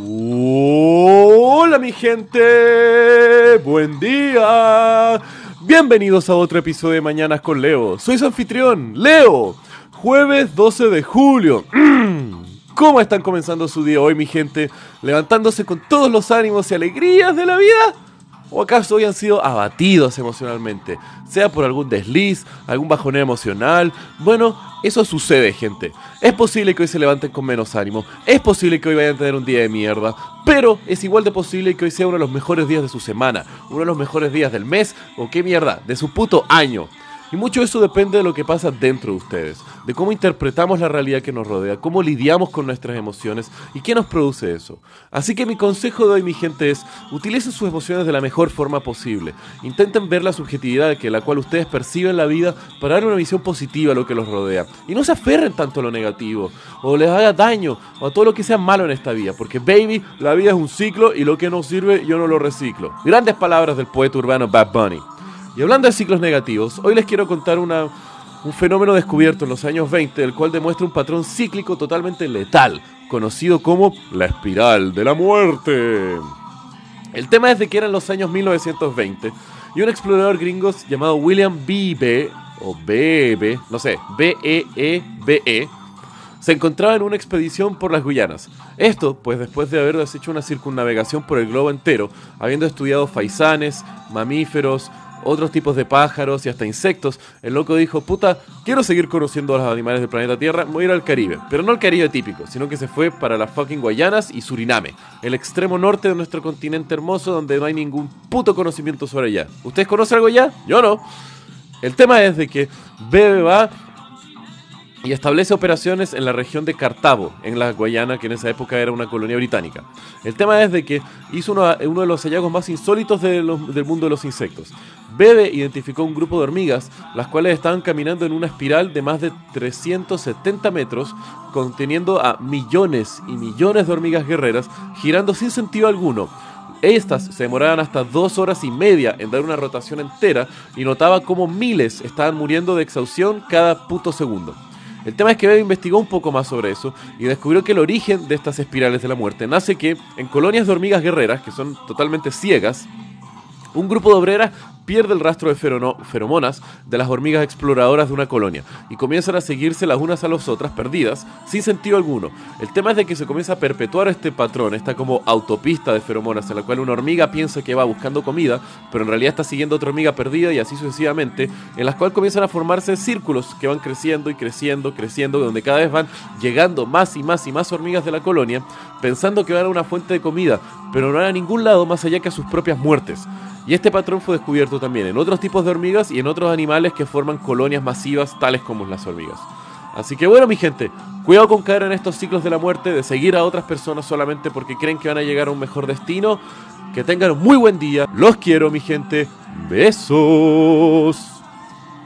Hola mi gente, buen día. Bienvenidos a otro episodio de Mañanas con Leo. Soy su anfitrión, Leo. Jueves 12 de julio. ¿Cómo están comenzando su día hoy mi gente? ¿Levantándose con todos los ánimos y alegrías de la vida? ¿O acaso hoy han sido abatidos emocionalmente? Sea por algún desliz, algún bajoneo emocional. Bueno, eso sucede, gente. Es posible que hoy se levanten con menos ánimo. Es posible que hoy vayan a tener un día de mierda. Pero es igual de posible que hoy sea uno de los mejores días de su semana. Uno de los mejores días del mes. O qué mierda, de su puto año. Y mucho de eso depende de lo que pasa dentro de ustedes, de cómo interpretamos la realidad que nos rodea, cómo lidiamos con nuestras emociones y qué nos produce eso. Así que mi consejo de hoy, mi gente, es utilicen sus emociones de la mejor forma posible. Intenten ver la subjetividad que la cual ustedes perciben la vida para dar una visión positiva a lo que los rodea. Y no se aferren tanto a lo negativo, o les haga daño, o a todo lo que sea malo en esta vida, porque baby, la vida es un ciclo y lo que no sirve yo no lo reciclo. Grandes palabras del poeta urbano Bad Bunny. Y hablando de ciclos negativos, hoy les quiero contar una, un fenómeno descubierto en los años 20, el cual demuestra un patrón cíclico totalmente letal, conocido como la espiral de la muerte. El tema es de que eran los años 1920 y un explorador gringo llamado William B.B. o B.B. no sé, B-E-E-B-E, se encontraba en una expedición por las Guyanas. Esto, pues después de haber hecho una circunnavegación por el globo entero, habiendo estudiado faisanes, mamíferos, otros tipos de pájaros y hasta insectos, el loco dijo, puta, quiero seguir conociendo a los animales del planeta Tierra, voy a ir al Caribe. Pero no al Caribe típico, sino que se fue para las fucking Guayanas y Suriname, el extremo norte de nuestro continente hermoso donde no hay ningún puto conocimiento sobre allá. ¿Ustedes conocen algo ya? Yo no. El tema es de que Bebe va y establece operaciones en la región de Cartabo, en la Guayana, que en esa época era una colonia británica. El tema es de que hizo uno, de los hallazgos más insólitos del mundo de los insectos. Bebe identificó un grupo de hormigas, las cuales estaban caminando en una espiral de más de 370 metros, conteniendo a millones y millones de hormigas guerreras, girando sin sentido alguno. Estas se demoraban hasta dos horas y media en dar una rotación entera y notaba como miles estaban muriendo de exhaustión cada puto segundo. El tema es que Bebe investigó un poco más sobre eso y descubrió que el origen de estas espirales de la muerte nace que en colonias de hormigas guerreras, que son totalmente ciegas, un grupo de obreras pierde el rastro de feromonas de las hormigas exploradoras de una colonia y comienzan a seguirse las unas a las otras perdidas sin sentido alguno. El tema es de que se comienza a perpetuar este patrón, esta como autopista de feromonas en la cual una hormiga piensa que va buscando comida, pero en realidad está siguiendo otra hormiga perdida y así sucesivamente, en las cuales comienzan a formarse círculos que van creciendo y creciendo, creciendo, donde cada vez van llegando más y más y más hormigas de la colonia, pensando que van a una fuente de comida, pero no van a ningún lado más allá que a sus propias muertes. Y este patrón fue descubierto también en otros tipos de hormigas y en otros animales que forman colonias masivas tales como las hormigas. Así que bueno mi gente, cuidado con caer en estos ciclos de la muerte, de seguir a otras personas solamente porque creen que van a llegar a un mejor destino. Que tengan un muy buen día, los quiero mi gente, besos.